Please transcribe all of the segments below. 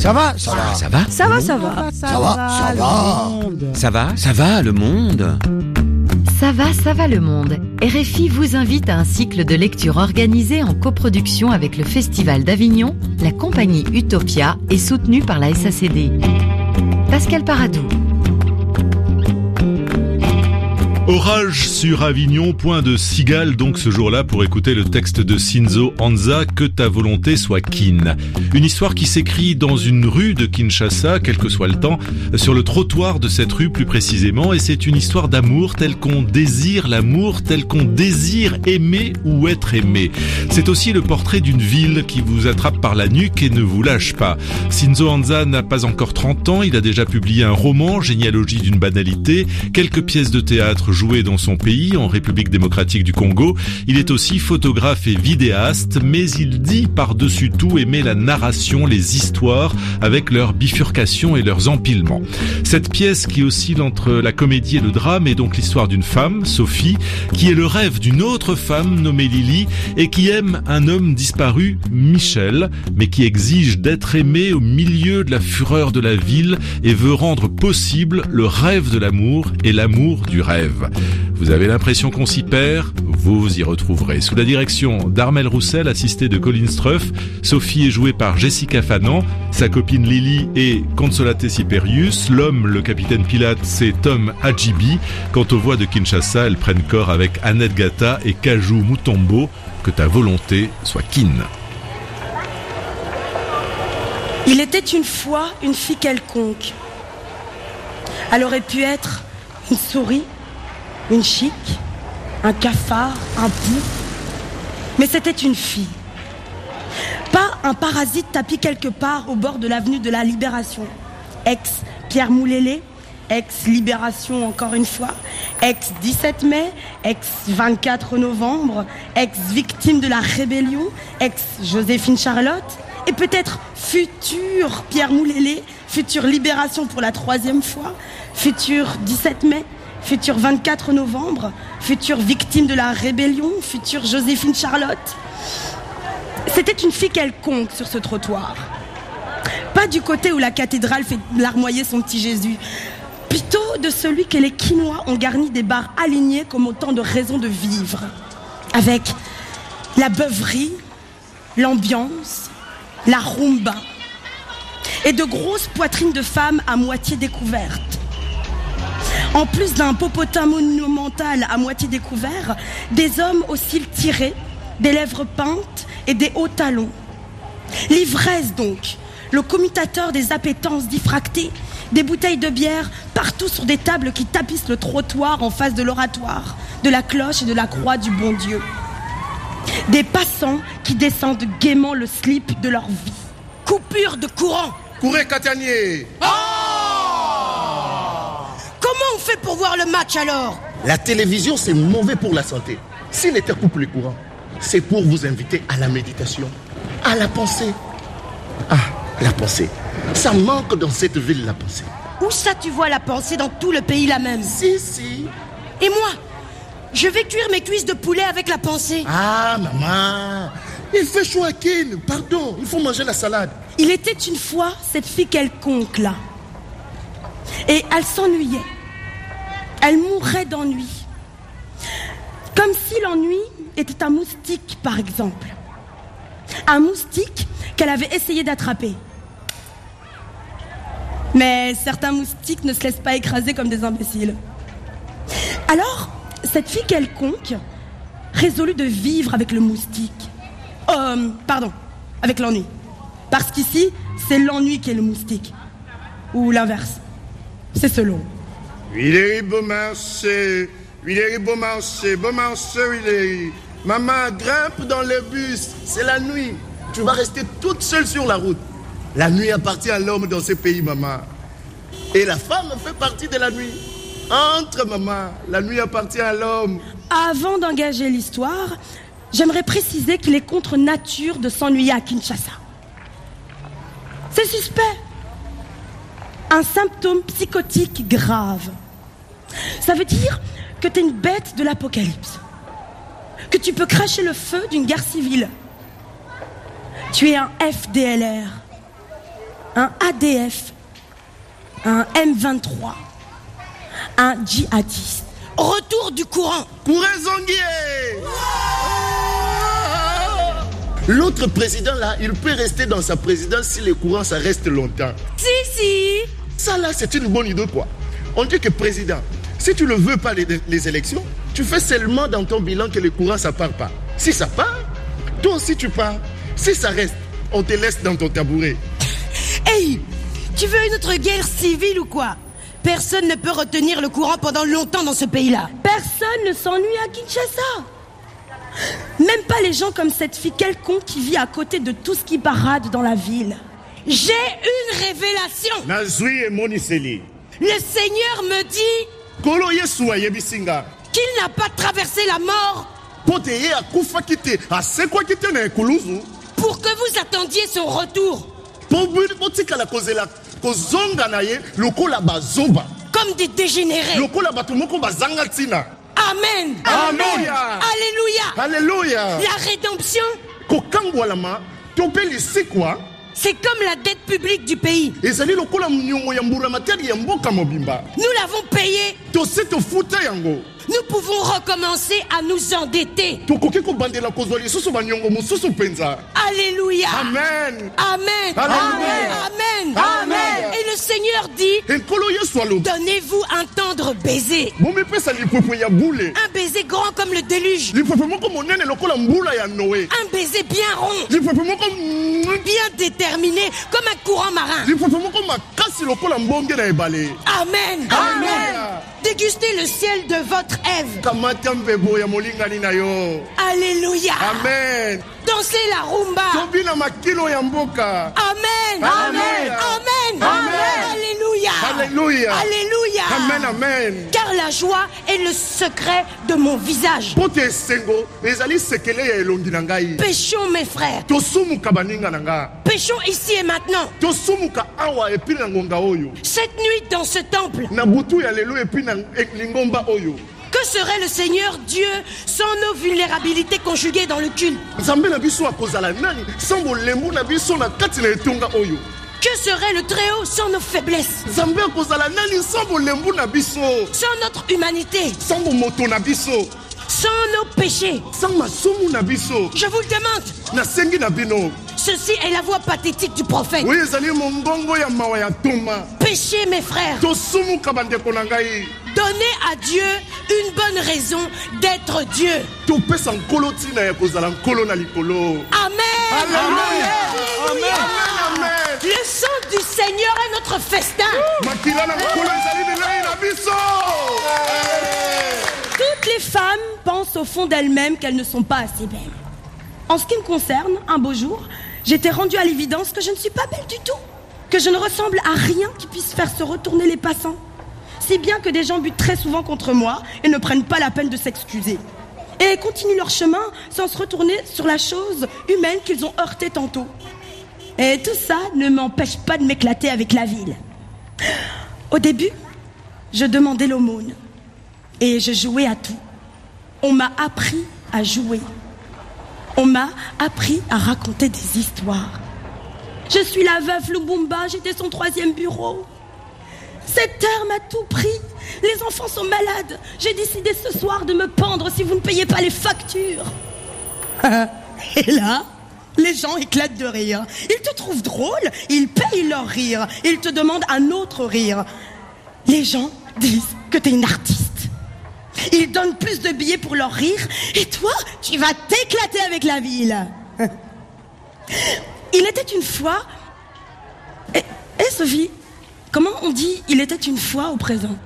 Ça va, ça va. Ça va Ça va, ça va. Ça va, ça va. Ça va Ça va, le monde Ça va, ça va le monde. RFI vous invite à un cycle de lecture organisé en coproduction avec le Festival d'Avignon, la compagnie Utopia et soutenu par la SACD. Pascal Paradou. Orage sur Avignon, point de cigale donc ce jour-là pour écouter le texte de Shinzo Anza, Que ta volonté soit kin. Une histoire qui s'écrit dans une rue de Kinshasa, quel que soit le temps, sur le trottoir de cette rue plus précisément, et c'est une histoire d'amour telle qu'on désire l'amour, telle qu'on désire aimer ou être aimé. C'est aussi le portrait d'une ville qui vous attrape par la nuque et ne vous lâche pas. Shinzo Anza n'a pas encore 30 ans, il a déjà publié un roman, Généalogie d'une banalité, quelques pièces de théâtre joué dans son pays, en République démocratique du Congo. Il est aussi photographe et vidéaste, mais il dit par-dessus tout aimer la narration, les histoires, avec leurs bifurcations et leurs empilements. Cette pièce qui oscille entre la comédie et le drame est donc l'histoire d'une femme, Sophie, qui est le rêve d'une autre femme nommée Lily et qui aime un homme disparu, Michel, mais qui exige d'être aimé au milieu de la fureur de la ville et veut rendre possible le rêve de l'amour et l'amour du rêve. Vous avez l'impression qu'on s'y perd Vous y retrouverez. Sous la direction d'Armel Roussel, assisté de Colin Struff, Sophie est jouée par Jessica Fanan, sa copine Lily est Consolate Siperius, l'homme, le capitaine Pilate, c'est Tom Ajibi. Quant aux voix de Kinshasa, elles prennent corps avec Annette Gata et Kaju Mutombo, que ta volonté soit kin. Il était une fois une fille quelconque. Elle aurait pu être une souris, une chic, un cafard, un pou. Mais c'était une fille. Pas un parasite tapis quelque part au bord de l'avenue de la Libération. Ex Pierre Moulélé, ex Libération encore une fois, ex 17 mai, ex 24 novembre, ex victime de la rébellion, ex Joséphine Charlotte, et peut-être futur Pierre Moulélé, future Libération pour la troisième fois, futur 17 mai, futur 24 novembre, future victime de la rébellion, future Joséphine Charlotte. C'était une fille quelconque sur ce trottoir. Pas du côté où la cathédrale fait larmoyer son petit Jésus. Plutôt de celui que les Quinois ont garni des bars alignés comme autant de raisons de vivre. Avec la beuverie, l'ambiance, la rumba. Et de grosses poitrines de femmes à moitié découvertes. En plus d'un popotin monumental à moitié découvert, des hommes aux cils tirés, des lèvres peintes et des hauts talons. L'ivresse donc, le commutateur des appétences diffractées, des bouteilles de bière partout sur des tables qui tapissent le trottoir en face de l'oratoire, de la cloche et de la croix du bon Dieu. Des passants qui descendent gaiement le slip de leur vie. Coupure de courant. Courez, Catanier on fait pour voir le match alors La télévision, c'est mauvais pour la santé. S'il était coupé le courant, c'est pour vous inviter à la méditation, à la pensée. Ah, la pensée. Ça manque dans cette ville, la pensée. Où ça tu vois la pensée dans tout le pays la même Si, si. Et moi Je vais cuire mes cuisses de poulet avec la pensée. Ah, maman. Il fait chaud à Ken. Pardon, il faut manger la salade. Il était une fois cette fille quelconque là. Et elle s'ennuyait. Elle mourrait d'ennui. Comme si l'ennui était un moustique, par exemple. Un moustique qu'elle avait essayé d'attraper. Mais certains moustiques ne se laissent pas écraser comme des imbéciles. Alors, cette fille quelconque résolut de vivre avec le moustique. Euh, pardon, avec l'ennui. Parce qu'ici, c'est l'ennui qui est le moustique. Ou l'inverse. C'est selon. Huileri, bon marché. Huileri. Bon marché, Huileri. Maman, grimpe dans le bus. C'est la nuit. Tu vas rester toute seule sur la route. La nuit appartient à l'homme dans ce pays, maman. Et la femme fait partie de la nuit. Entre, maman. La nuit appartient à l'homme. Avant d'engager l'histoire, j'aimerais préciser qu'il est contre nature de s'ennuyer à Kinshasa. C'est suspect. Un symptôme psychotique grave. Ça veut dire que t'es une bête de l'apocalypse. Que tu peux cracher le feu d'une guerre civile. Tu es un FDLR. un ADF, un M23, un djihadiste. Retour du courant. L'autre président là, il peut rester dans sa présidence si le courant ça reste longtemps. Si, si. Ça là, c'est une bonne idée quoi. On dit que président, si tu ne veux pas les, les élections, tu fais seulement dans ton bilan que le courant ça part pas. Si ça part, toi aussi tu pars. Si ça reste, on te laisse dans ton tabouret. Hey, tu veux une autre guerre civile ou quoi? Personne ne peut retenir le courant pendant longtemps dans ce pays-là. Personne ne s'ennuie à Kinshasa. Même pas les gens comme cette fille quelconque qui vit à côté de tout ce qui parade dans la ville. J'ai une révélation. Le Seigneur me dit qu'il n'a pas traversé la mort pour que vous attendiez son retour. Comme des dégénérés. Amen. Alléluia. Alléluia. La rédemption, c'est comme la dette publique du pays. Nous l'avons payé. Nous pouvons recommencer à nous endetter. Alléluia. amen Amen. Amen. Amen. Et le Seigneur dit, donnez-vous un tendre baiser. Un baiser grand comme le déluge. Un baiser bien rond, bien déterminé, comme un courant marin. Amen. Amen. Dégustez le ciel de votre Ève. Alléluia. amen Dansez la rumba. tobina makilo ya mboka Amen. Amen. Amen. Amen. Alléluia. Alléluia. Alléluia. amen amen Car la joie est le secret de mon visage. mpo te esengo ezali sekele ya elongi na ngai Péchons, mes frères. tosumuka baninga na nga Péchons ici et maintenant. tosumuka awa epi na ngonga oyo Cette nuit dans ce temple. na butu ya lelo epi na lingomba oyo Que serait le Seigneur Dieu sans nos vulnérabilités conjuguées dans le culte Que serait le Très-Haut sans nos faiblesses? Sans notre humanité? Sans nos péchés sans masumu na biso Je vous le demande. Ceci est la voix pathétique du prophète. oyo ezali mongongo ya mawa ya toma Péchez, mes frères. Donnez à Dieu une bonne raison d'être Dieu. Amen. Amen Le sang du Seigneur est notre festin. Femmes pensent au fond d'elles-mêmes qu'elles ne sont pas assez belles. En ce qui me concerne, un beau jour, j'étais rendue à l'évidence que je ne suis pas belle du tout. Que je ne ressemble à rien qui puisse faire se retourner les passants. Si bien que des gens butent très souvent contre moi et ne prennent pas la peine de s'excuser. Et continuent leur chemin sans se retourner sur la chose humaine qu'ils ont heurtée tantôt. Et tout ça ne m'empêche pas de m'éclater avec la ville. Au début, je demandais l'aumône. Et je jouais à tout. On m'a appris à jouer. On m'a appris à raconter des histoires. Je suis la veuve Lubumba, j'étais son troisième bureau. Cette terre m'a tout pris. Les enfants sont malades. J'ai décidé ce soir de me pendre si vous ne payez pas les factures. Et là, les gens éclatent de rire. Ils te trouvent drôle, ils payent leur rire. Ils te demandent un autre rire. Les gens disent que t'es une artiste. Ils donnent plus de billets pour leur rire. Et toi, tu vas t'éclater avec la ville. Il était une fois... Eh, eh, Sophie, comment on dit il était une fois au présent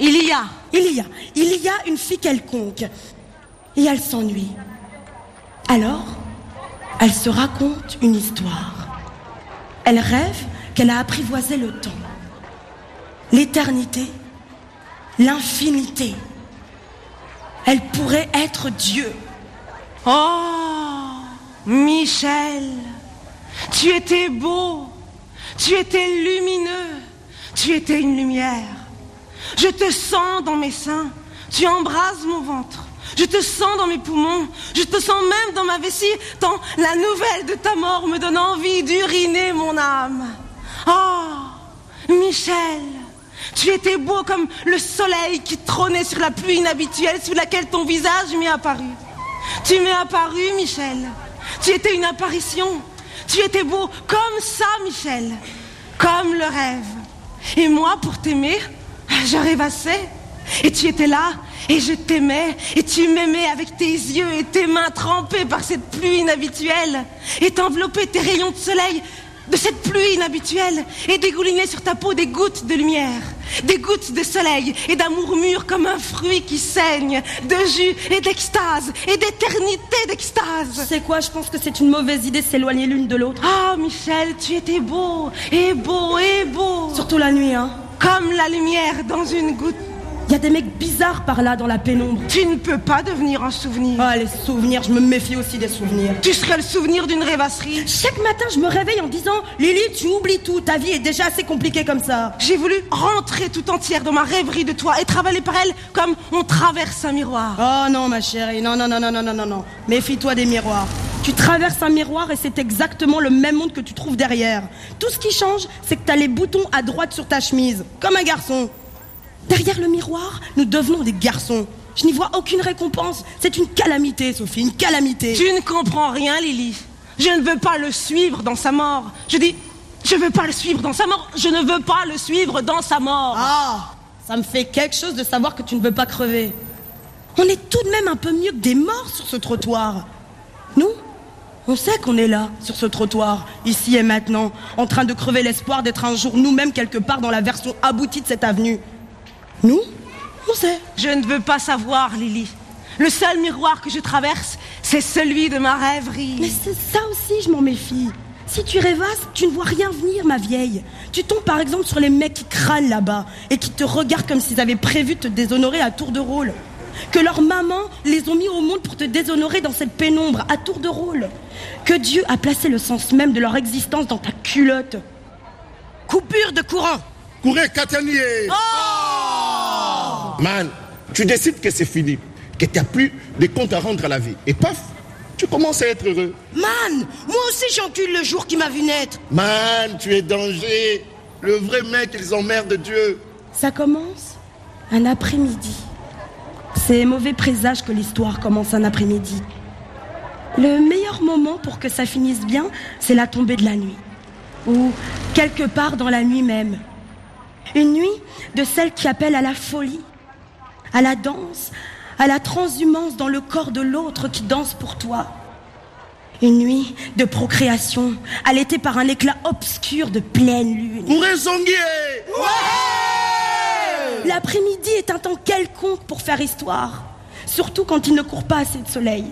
Il y a. Il y a. Il y a une fille quelconque. Et elle s'ennuie. Alors, elle se raconte une histoire. Elle rêve qu'elle a apprivoisé le temps, l'éternité, l'infinité. Elle pourrait être Dieu. Oh, Michel, tu étais beau, tu étais lumineux, tu étais une lumière. Je te sens dans mes seins, tu embrases mon ventre. Je te sens dans mes poumons, je te sens même dans ma vessie, tant la nouvelle de ta mort me donne envie d'uriner mon âme. Oh, Michel, tu étais beau comme le soleil qui trônait sur la pluie inhabituelle sous laquelle ton visage m'est apparu. Tu m'es apparu, Michel. Tu étais une apparition. Tu étais beau comme ça, Michel. Comme le rêve. Et moi, pour t'aimer, je rêvassais. Et tu étais là, et je t'aimais, et tu m'aimais avec tes yeux et tes mains trempées par cette pluie inhabituelle, et t'envelopper tes rayons de soleil de cette pluie inhabituelle, et dégouliner sur ta peau des gouttes de lumière, des gouttes de soleil, et d'amour mûr comme un fruit qui saigne, de jus et d'extase, et d'éternité d'extase. C'est quoi Je pense que c'est une mauvaise idée de s'éloigner l'une de l'autre. Ah, Michel, tu étais beau, et beau, et beau. Surtout la nuit, hein. Comme la lumière dans une goutte il y a des mecs bizarres par là dans la pénombre. Tu ne peux pas devenir un souvenir. Ah, les souvenirs, je me méfie aussi des souvenirs. Tu serais le souvenir d'une rêvasserie. Chaque matin, je me réveille en disant Lily, tu oublies tout, ta vie est déjà assez compliquée comme ça. J'ai voulu rentrer tout entière dans ma rêverie de toi et travailler par elle comme on traverse un miroir. Oh non, ma chérie, non, non, non, non, non, non, non, non. Méfie-toi des miroirs. Tu traverses un miroir et c'est exactement le même monde que tu trouves derrière. Tout ce qui change, c'est que t'as les boutons à droite sur ta chemise, comme un garçon. Derrière le miroir, nous devenons des garçons. Je n'y vois aucune récompense. C'est une calamité, Sophie, une calamité. Tu ne comprends rien, Lily. Je ne veux pas le suivre dans sa mort. Je dis, je ne veux pas le suivre dans sa mort. Je ne veux pas le suivre dans sa mort. Ah, ça me fait quelque chose de savoir que tu ne veux pas crever. On est tout de même un peu mieux que des morts sur ce trottoir. Nous, on sait qu'on est là, sur ce trottoir, ici et maintenant, en train de crever l'espoir d'être un jour nous-mêmes quelque part dans la version aboutie de cette avenue. Nous On sait. Je ne veux pas savoir, Lily. Le seul miroir que je traverse, c'est celui de ma rêverie. Mais c'est ça aussi, je m'en méfie. Si tu rêvasses, tu ne vois rien venir, ma vieille. Tu tombes par exemple sur les mecs qui crânent là-bas et qui te regardent comme s'ils avaient prévu de te déshonorer à tour de rôle. Que leurs mamans les ont mis au monde pour te déshonorer dans cette pénombre à tour de rôle. Que Dieu a placé le sens même de leur existence dans ta culotte. Coupure de courant. Courez, Catanier. Oh Man, tu décides que c'est fini, que tu n'as plus de comptes à rendre à la vie. Et paf, tu commences à être heureux. Man, moi aussi j'encule le jour qui m'a vu naître. Man, tu es danger. Le vrai mec, ils emmerdent Dieu. Ça commence un après-midi. C'est mauvais présage que l'histoire commence un après-midi. Le meilleur moment pour que ça finisse bien, c'est la tombée de la nuit. Ou quelque part dans la nuit même. Une nuit de celle qui appelle à la folie, à la danse, à la transhumance dans le corps de l'autre qui danse pour toi. Une nuit de procréation, allaitée par un éclat obscur de pleine lune. Courez, L'après-midi est un temps quelconque pour faire histoire, surtout quand il ne court pas assez de soleil.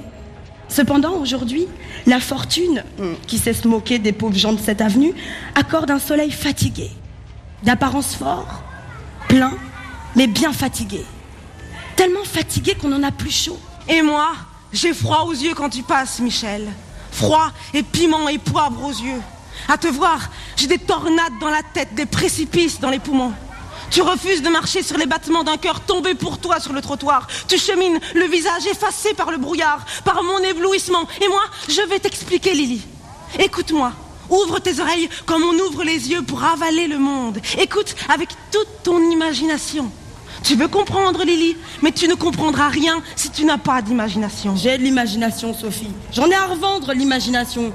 Cependant, aujourd'hui, la fortune, qui sait se moquer des pauvres gens de cette avenue, accorde un soleil fatigué, d'apparence fort, plein, mais bien fatigué. Tellement fatigué qu'on en a plus chaud. Et moi, j'ai froid aux yeux quand tu passes, Michel. Froid et piment et poivre aux yeux. À te voir, j'ai des tornades dans la tête, des précipices dans les poumons. Tu refuses de marcher sur les battements d'un cœur tombé pour toi sur le trottoir. Tu chemines, le visage effacé par le brouillard, par mon éblouissement. Et moi, je vais t'expliquer, Lily. Écoute-moi. Ouvre tes oreilles comme on ouvre les yeux pour avaler le monde. Écoute avec toute ton imagination. Tu veux comprendre, Lily, mais tu ne comprendras rien si tu n'as pas d'imagination. J'ai de l'imagination, Sophie. J'en ai à revendre l'imagination.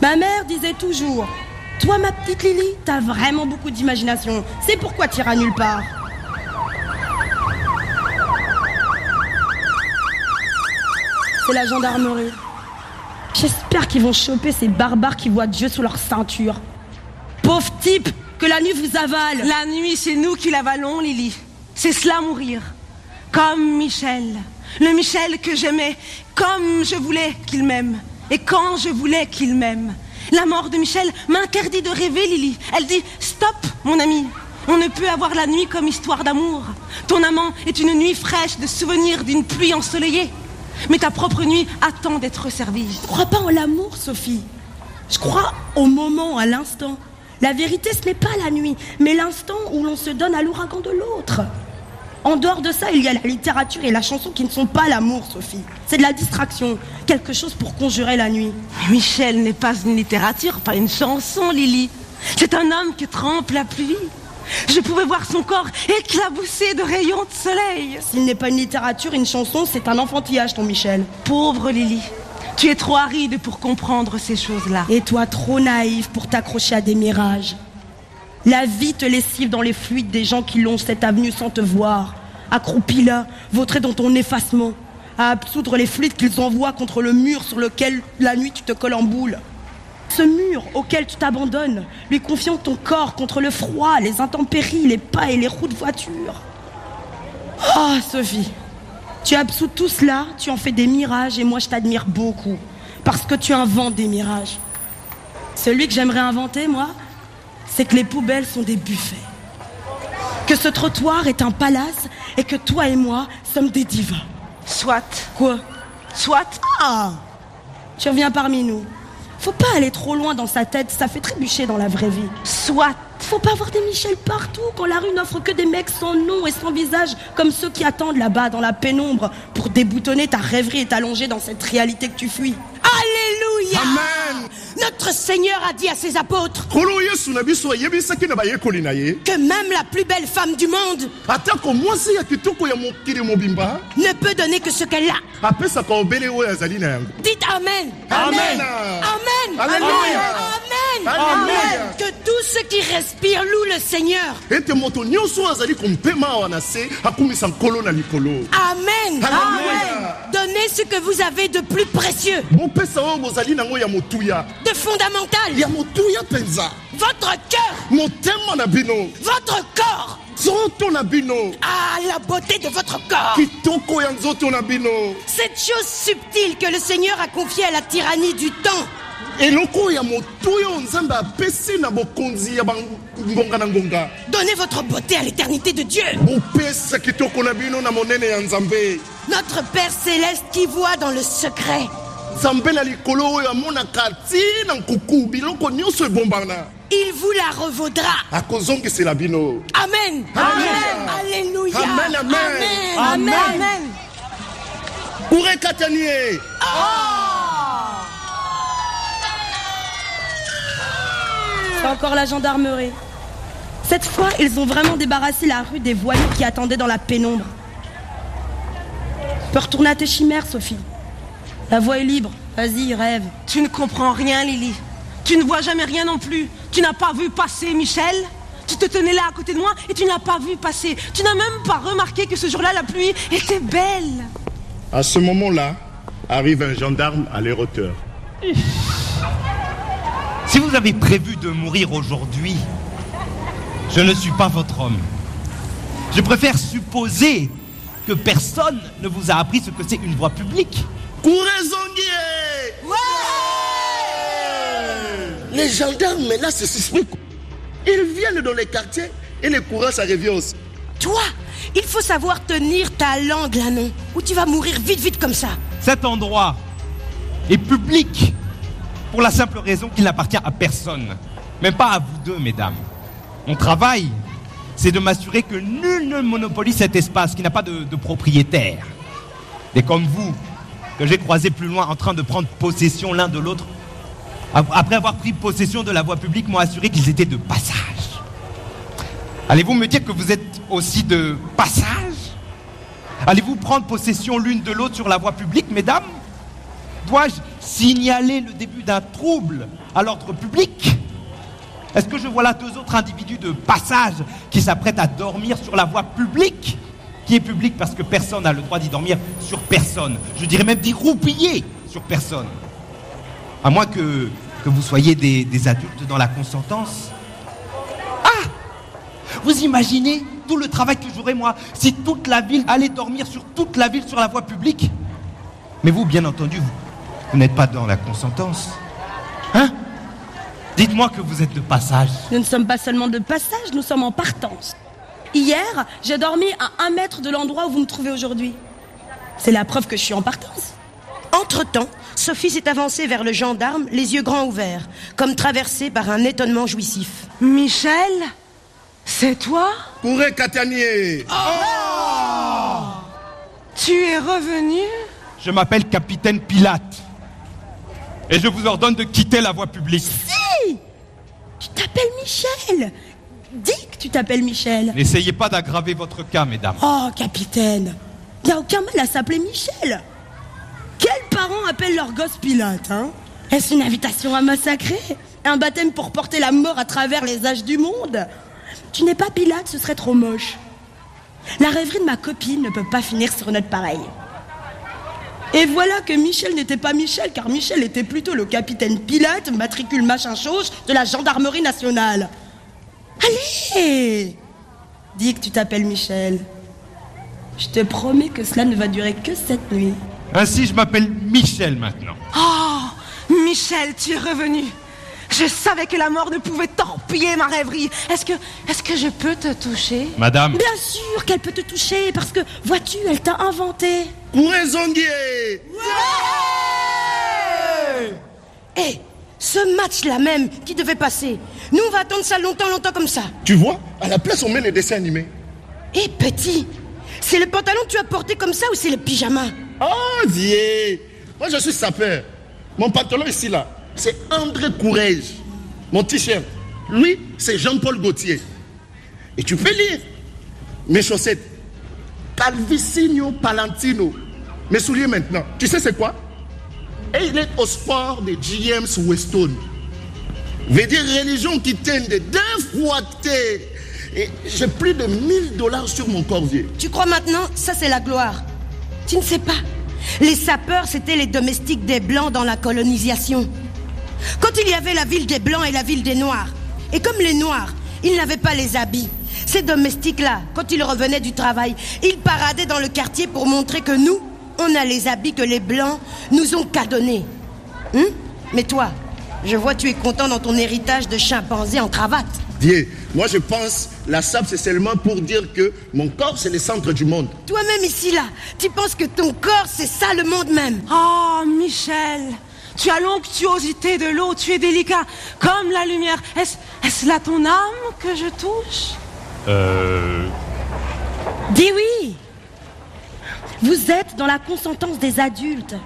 Ma mère disait toujours Toi, ma petite Lily, t'as vraiment beaucoup d'imagination. C'est pourquoi tu iras nulle part. C'est la gendarmerie. J'espère qu'ils vont choper ces barbares qui voient Dieu sous leur ceinture. Pauvre type, que la nuit vous avale. La nuit, c'est nous qui l'avalons, Lily. C'est cela mourir. Comme Michel. Le Michel que j'aimais, comme je voulais qu'il m'aime. Et quand je voulais qu'il m'aime. La mort de Michel m'interdit de rêver, Lily. Elle dit Stop, mon ami. On ne peut avoir la nuit comme histoire d'amour. Ton amant est une nuit fraîche de souvenirs d'une pluie ensoleillée. Mais ta propre nuit attend d'être servie. Je ne crois pas en l'amour, Sophie. Je crois au moment, à l'instant. La vérité, ce n'est pas la nuit, mais l'instant où l'on se donne à l'ouragan de l'autre. En dehors de ça, il y a la littérature et la chanson qui ne sont pas l'amour, Sophie. C'est de la distraction, quelque chose pour conjurer la nuit. Mais Michel n'est pas une littérature, pas une chanson, Lily. C'est un homme qui trempe la pluie. Je pouvais voir son corps éclaboussé de rayons de soleil. S'il n'est pas une littérature, une chanson, c'est un enfantillage, ton Michel. Pauvre Lily, tu es trop aride pour comprendre ces choses-là. Et toi, trop naïf pour t'accrocher à des mirages. La vie te lessive dans les fluides des gens qui longent cette avenue sans te voir. Accroupis là, vautré dans ton effacement, à absoudre les fluides qu'ils envoient contre le mur sur lequel la nuit tu te colles en boule. Ce mur auquel tu t'abandonnes, lui confiant ton corps contre le froid, les intempéries, les pas et les roues de voiture. Oh, Sophie, tu absous tout cela, tu en fais des mirages et moi je t'admire beaucoup. Parce que tu inventes des mirages. Celui que j'aimerais inventer, moi, c'est que les poubelles sont des buffets. Que ce trottoir est un palace et que toi et moi sommes des divas. Soit, Quoi? Soit. Ah Tu reviens parmi nous. Faut pas aller trop loin dans sa tête, ça fait trébucher dans la vraie vie. Soit. Faut pas avoir des Michel partout quand la rue n'offre que des mecs sans nom et sans visage, comme ceux qui attendent là-bas dans la pénombre pour déboutonner ta rêverie et t'allonger dans cette réalité que tu fuis. Alléluia Amen. Notre Seigneur a dit à ses apôtres que même la plus belle femme du monde ne peut donner que ce qu'elle a. Dites Amen. Amen. Amen. Alléluia. Amen. Alléluia. Que tous ceux qui respirent louent le Seigneur. likolo Amen. Ce que vous avez de plus précieux, de fondamental. Votre cœur, votre corps. Ah, la beauté de votre corps. Cette chose subtile que le Seigneur a confiée à la tyrannie du temps. Donnez votre beauté à l'éternité de Dieu. Notre Père céleste qui voit dans le secret. Il vous la revaudra. Amen. Amen. Alléluia. Amen, amen. Amen. Amen. C'est encore la gendarmerie. Cette fois, ils ont vraiment débarrassé la rue des voyous qui attendaient dans la pénombre. Peux retourner à tes chimères, Sophie. La voie est libre. Vas-y, rêve. Tu ne comprends rien, Lily. Tu ne vois jamais rien non plus. Tu n'as pas vu passer Michel? Tu te tenais là à côté de moi et tu n'as pas vu passer. Tu n'as même pas remarqué que ce jour-là, la pluie était belle. À ce moment-là, arrive un gendarme à leur hauteur. Si vous avez prévu de mourir aujourd'hui, je ne suis pas votre homme. Je préfère supposer que personne ne vous a appris ce que c'est une voie publique. Kurezongi Les gendarmes, mais là, c'est suspect. Ils viennent dans les quartiers et le courant, ça revient aussi. Toi, il faut savoir tenir ta langue là, non? Ou tu vas mourir vite, vite comme ça? Cet endroit est public pour la simple raison qu'il n'appartient à personne. Même pas à vous deux, mesdames. Mon travail, c'est de m'assurer que nul ne monopolise cet espace qui n'a pas de, de propriétaire. Et comme vous, que j'ai croisé plus loin en train de prendre possession l'un de l'autre, après avoir pris possession de la voie publique, m'ont assuré qu'ils étaient de passage. Allez-vous me dire que vous êtes aussi de passage? Allez-vous prendre possession l'une de l'autre sur la voie publique, mesdames? Dois-je signaler le début d'un trouble à l'ordre public? Est-ce que je vois là deux autres individus de passage qui s'apprêtent à dormir sur la voie publique? Qui est publique parce que personne n'a le droit d'y dormir sur personne. Je dirais même d'y roupiller sur personne. À moins que, vous soyez des, des adultes dans la consentance. Ah Vous imaginez tout le travail que j'aurais moi si toute la ville allait dormir sur toute la ville sur la voie publique? Mais vous, bien entendu, vous, vous n'êtes pas dans la consentance. Hein? Dites-moi que vous êtes de passage. Nous ne sommes pas seulement de passage, nous sommes en partance. Hier, j'ai dormi à un mètre de l'endroit où vous me trouvez aujourd'hui. C'est la preuve que je suis en partance. Entre-temps, Sophie s'est avancée vers le gendarme, les yeux grands ouverts, comme traversée par un étonnement jouissif. Michel C'est toi? Kurekatani ye Tu es revenu? Je m'appelle Capitaine Pilate. Et je vous ordonne de quitter la voie publique. Tu t'appelles Michel Michel Dis que tu t'appelles Michel. N'essayez pas d'aggraver votre cas, mesdames. Oh, capitaine Y a aucun mal à s'appeler Michel. Quels parents appellent leur gosse Pilate, hein Est-ce une invitation à massacrer Un baptême pour porter la mort à travers les âges du monde Tu n'es pas Pilate, ce serait trop moche. La rêverie de ma copine ne peut pas finir sur notre pareil. Et voilà que Michel n'était pas Michel, car Michel était plutôt le capitaine Pilate, matricule machin chose, de la gendarmerie nationale. Allez Dis que tu t'appelles Michel. Je te promets que cela ne va durer que cette nuit. Ainsi, je m'appelle Michel maintenant. Oh, Michel, tu es revenu. Je savais que la mort ne pouvait torpiller ma rêverie. Est-ce que, est-ce que je peux te toucher? Madame, Bien sûr qu'elle peut te toucher, parce que, vois-tu, elle t'a inventé. Pour un zonguier Hé, ce match-là même qui devait passer, nous on va attendre ça longtemps, longtemps comme ça. Tu vois, à la place, on met les dessins animés. Hé, petit, c'est le pantalon que tu as porté comme ça ou c'est le pyjama? Oh, Dieu Moi, je suis sapeur. Mon pantalon ici, là, c'est André Courrèges. Mon t-shirt, lui, c'est Jean-Paul Gaultier. Et tu peux lire. Mes chaussettes, Calvicino Palantino. Mes souliers maintenant, tu sais c'est quoi? Et il est au sport de James Weston. Veut dire religion qui tienne de deux fois. Et j'ai plus de 1000 dollars sur mon corvier. Tu crois maintenant, ça c'est la gloire. Tu ne sais pas. Les sapeurs, c'était les domestiques des Blancs dans la colonisation. Quand il y avait la ville des Blancs et la ville des Noirs, et comme les Noirs, ils n'avaient pas les habits, ces domestiques-là, quand ils revenaient du travail, ils paradaient dans le quartier pour montrer que nous, on a les habits que les Blancs nous ont cadonnés. Hein? Mais toi, je vois tu es content dans ton héritage de chimpanzé en cravate. Dieu, moi je pense, la sable c'est seulement pour dire que mon corps c'est le centre du monde. Toi-même ici là, tu penses que ton corps c'est ça le monde même Oh, Michel, tu as l'onctuosité de l'eau, tu es délicat comme la lumière. Est-ce est là ton âme que je touche? Euh... Dis oui Vous êtes dans la consentance des adultes.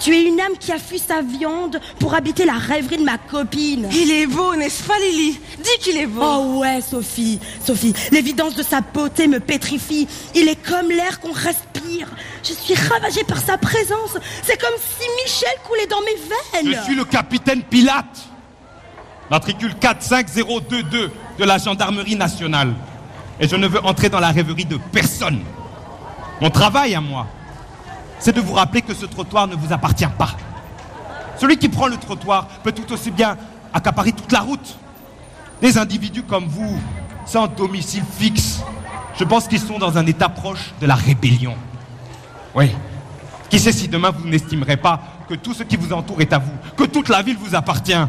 Tu es une âme qui a fui sa viande pour habiter la rêverie de ma copine. Il est beau, n'est-ce pas, Lily? Dis qu'il est beau. Oh ouais, Sophie, Sophie, l'évidence de sa beauté me pétrifie. Il est comme l'air qu'on respire. Je suis ravagée par sa présence. C'est comme si Michel coulait dans mes veines. Je suis le capitaine Pilate. Matricule 45022 de la gendarmerie nationale. Et je ne veux entrer dans la rêverie de personne. Mon travail à moi, c'est de vous rappeler que ce trottoir ne vous appartient pas. Celui qui prend le trottoir peut tout aussi bien accaparer toute la route. Les individus comme vous, sans domicile fixe, je pense qu'ils sont dans un état proche de la rébellion. Oui. Qui sait si demain vous n'estimerez pas que tout ce qui vous entoure est à vous, que toute la ville vous appartient.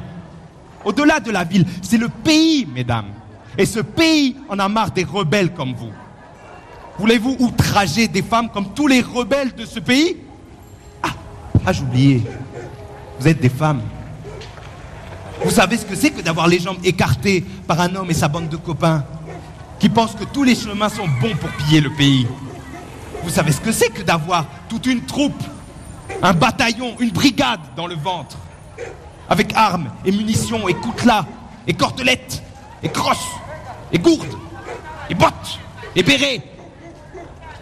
Au-delà de la ville, c'est le pays, mesdames. Et ce pays en a marre des rebelles comme vous. Voulez-vous outrager des femmes comme tous les rebelles de ce pays Ah, j'oubliais. Vous êtes des femmes. Vous savez ce que c'est que d'avoir les jambes écartées par un homme et sa bande de copains qui pensent que tous les chemins sont bons pour piller le pays. Vous savez ce que c'est que d'avoir toute une troupe, un bataillon, une brigade dans le ventre, avec armes et munitions et coutelas et cordelettes et crosses et gourdes et bottes et bérets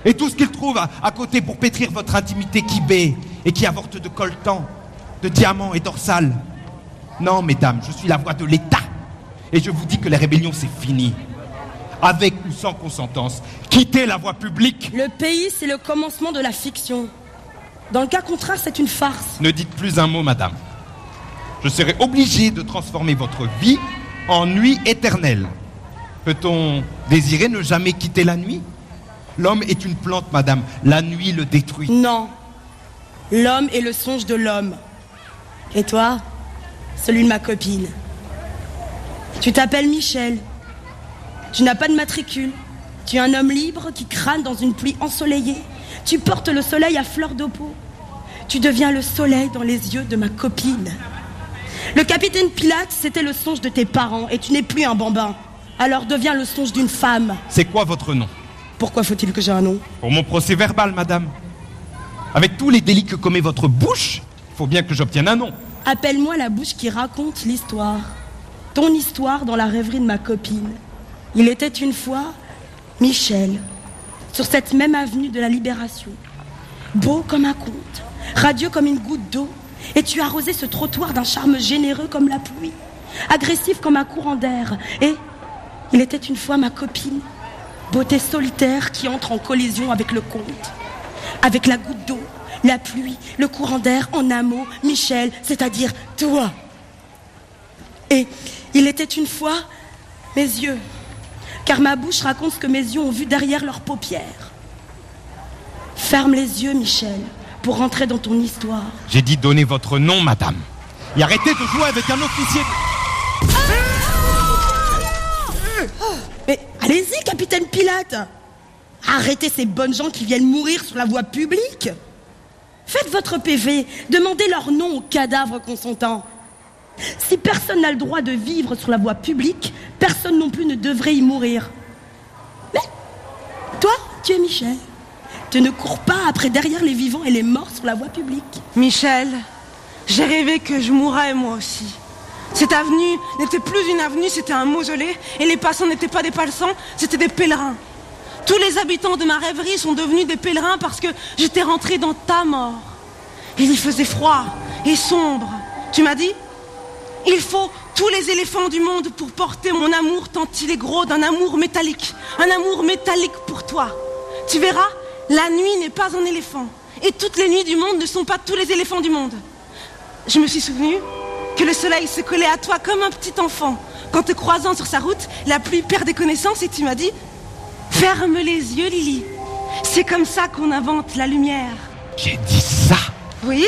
et tout ce qu'ils trouvent à, à, côté pour pétrir votre intimité qui baie et qui avorte de coltan, de diamants et dorsales. Non, mesdames, je suis la voix de l'État. Et je vous dis que les rébellions, c'est fini. Avec ou sans consentance, quittez la voie publique. Le pays, c'est le commencement de la fiction. Dans le cas contraire, c'est une farce. Ne dites plus un mot, madame. Je serai obligé de transformer votre vie en nuit éternelle. Peut-on désirer ne jamais quitter la nuit? L'homme est une plante, madame. La nuit le détruit. Non. L'homme est le songe de l'homme. Et toi Celui de ma copine. Tu t'appelles Michel. Tu n'as pas de matricule. Tu es un homme libre qui crâne dans une pluie ensoleillée. Tu portes le soleil à fleur de peau. Tu deviens le soleil dans les yeux de ma copine. Le capitaine Pilate, c'était le songe de tes parents et tu n'es plus un bambin. Alors deviens le songe d'une femme. C'est quoi votre nom? Pourquoi faut-il que j'ai un nom Pour mon procès verbal, madame. Avec tous les délits que commet votre bouche, il faut bien que j'obtienne un nom. Appelle-moi la bouche qui raconte l'histoire. ton histoire dans la rêverie de ma copine. Il était une fois Michel, sur cette même avenue de la Libération. Beau comme un conte, radieux comme une goutte d'eau, et tu arrosais ce trottoir d'un charme généreux comme la pluie, agressif comme un courant d'air. Et il était une fois ma copine, beauté solitaire qui entre en collision avec le conte, avec la goutte d'eau, la pluie, le courant d'air, en un mot, Michel, c'est-à-dire toi. Et il était une fois mes yeux, car ma bouche raconte ce que mes yeux ont vu derrière leurs paupières. Ferme les yeux, Michel, pour rentrer dans ton histoire. J'ai dit donner votre nom, madame. Et arrêtez de jouer avec un officier. Capitaine Pilate Arrêtez ces bonnes gens qui viennent mourir sur la voie publique Faites votre PV, demandez leur nom aux cadavres consentants. Si personne n'a le droit de vivre sur la voie publique, personne non plus ne devrait y mourir. Mais toi, tu es Michel. Tu ne cours pas après derrière les vivants et les morts sur la voie publique. Michel, j'ai rêvé que je mourrais moi aussi. Cette avenue n'était plus une avenue, c'était un mausolée. Et les passants n'étaient pas des passants, c'était des pèlerins. Tous les habitants de ma rêverie sont devenus des pèlerins parce que j'étais rentré dans ta mort. Il y faisait froid et sombre. Tu m'as dit Il faut tous les éléphants du monde pour porter mon amour tant il est gros d'un amour métallique. Un amour métallique pour toi. Tu verras, la nuit n'est pas un éléphant. Et toutes les nuits du monde ne sont pas tous les éléphants du monde. Je me suis souvenu que le soleil se collait à toi comme un petit enfant. Quand te croisant sur sa route, la pluie perd des connaissances et tu m'as dit Ferme les yeux, Lily. C'est comme ça qu'on invente la lumière. J'ai dit ça Oui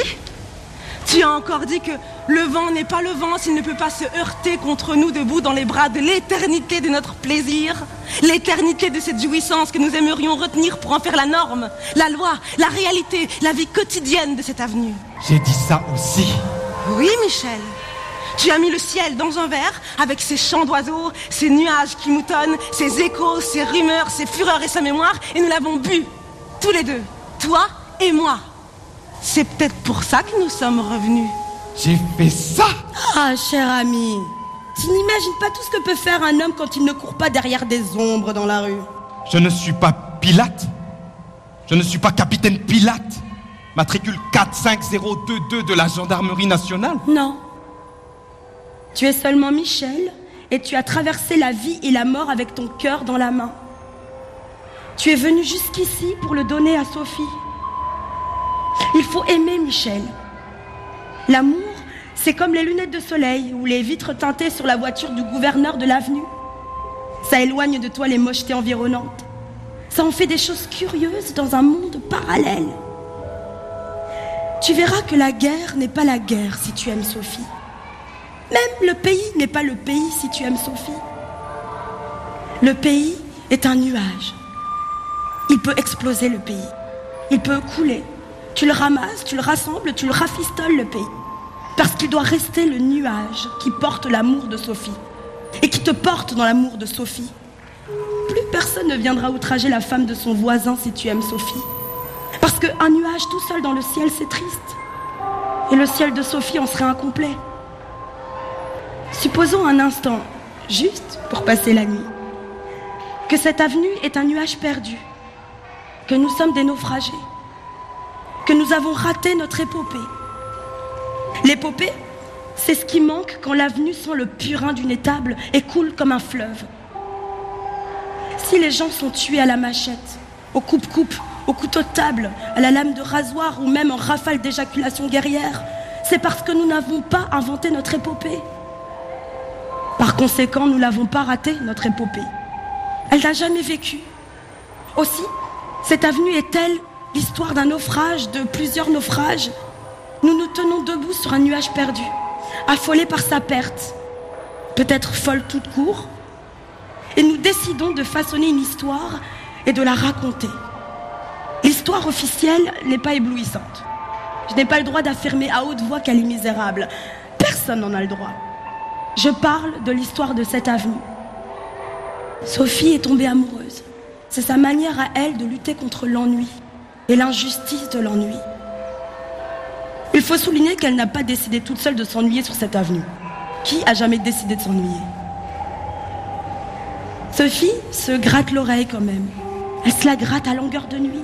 Tu as encore dit que le vent n'est pas le vent s'il ne peut pas se heurter contre nous debout dans les bras de l'éternité de notre plaisir, l'éternité de cette jouissance que nous aimerions retenir pour en faire la norme, la loi, la réalité, la vie quotidienne de cette avenue. J'ai dit ça aussi. Oui, Michel. Tu as mis le ciel dans un verre avec ses chants d'oiseaux, ses nuages qui moutonnent, ses échos, ses rumeurs, ses fureurs et sa mémoire, et nous l'avons bu, tous les deux, toi et moi. C'est peut-être pour ça que nous sommes revenus. J'ai fait ça Ah, cher ami, tu n'imagines pas tout ce que peut faire un homme quand il ne court pas derrière des ombres dans la rue. Je ne suis pas Pilate. Je ne suis pas capitaine Pilate. Matricule 45022 de la gendarmerie nationale. Non. Tu es seulement Michel et tu as traversé la vie et la mort avec ton cœur dans la main. Tu es venu jusqu'ici pour le donner à Sophie. Il faut aimer Michel. L'amour, c'est comme les lunettes de soleil ou les vitres teintées sur la voiture du gouverneur de l'avenue. Ça éloigne de toi les mochetés environnantes. Ça en fait des choses curieuses dans un monde parallèle. Tu verras que la guerre n'est pas la guerre si tu aimes Sophie. Même le pays n'est pas le pays si tu aimes Sophie. Le pays est un nuage. Il peut exploser le pays. Il peut couler. Tu le ramasses, tu le rassembles, tu le rafistoles le pays. Parce qu'il doit rester le nuage qui porte l'amour de Sophie. Et qui te porte dans l'amour de Sophie. Plus personne ne viendra outrager la femme de son voisin si tu aimes Sophie. Parce qu'un nuage tout seul dans le ciel, c'est triste. Et le ciel de Sophie en serait incomplet. Supposons un instant, juste pour passer la nuit, que cette avenue est un nuage perdu, que nous sommes des naufragés, que nous avons raté notre épopée. L'épopée, c'est ce qui manque quand l'avenue sent le purin d'une étable et coule comme un fleuve. Si les gens sont tués à la machette, au coupe-coupe, au couteau de table, à la lame de rasoir ou même en rafale d'éjaculation guerrière, c'est parce que nous n'avons pas inventé notre épopée. Par conséquent, nous n'avons pas raté notre épopée. Elle n'a jamais vécu. Aussi, cette avenue est-elle l'histoire d'un naufrage, de plusieurs naufrages? Nous nous tenons debout sur un nuage perdu, affolés par sa perte, peut-être folle toute court, et nous décidons de façonner une histoire et de la raconter. L'histoire officielle n'est pas éblouissante. Je n'ai pas le droit d'affirmer à haute voix qu'elle est misérable. Personne n'en a le droit. Je parle de l'histoire de cette avenue. Sophie est tombée amoureuse. C'est sa manière à elle de lutter contre l'ennui et l'injustice de l'ennui. Il faut souligner qu'elle n'a pas décidé toute seule de s'ennuyer sur cette avenue. Qui a jamais décidé de s'ennuyer? Sophie se gratte l'oreille quand même. Elle se la gratte à longueur de nuit,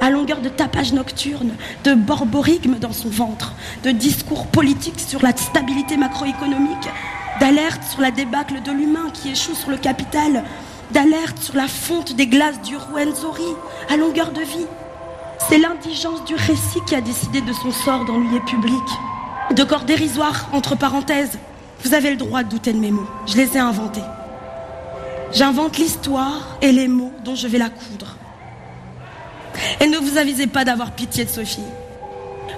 à longueur de tapage nocturne, de borborigme dans son ventre, de discours politiques sur la stabilité macroéconomique, d'alerte sur la débâcle de l'humain qui échoue sur le capital, d'alerte sur la fonte des glaces du Ruenzori à longueur de vie. C'est l'indigence du récit qui a décidé de son sort d'ennuyé public. De corps dérisoire, entre parenthèses. Vous avez le droit de douter de mes mots. Je les ai inventés. J'invente l'histoire et les mots dont je vais la coudre. Et ne vous avisez pas d'avoir pitié de Sophie.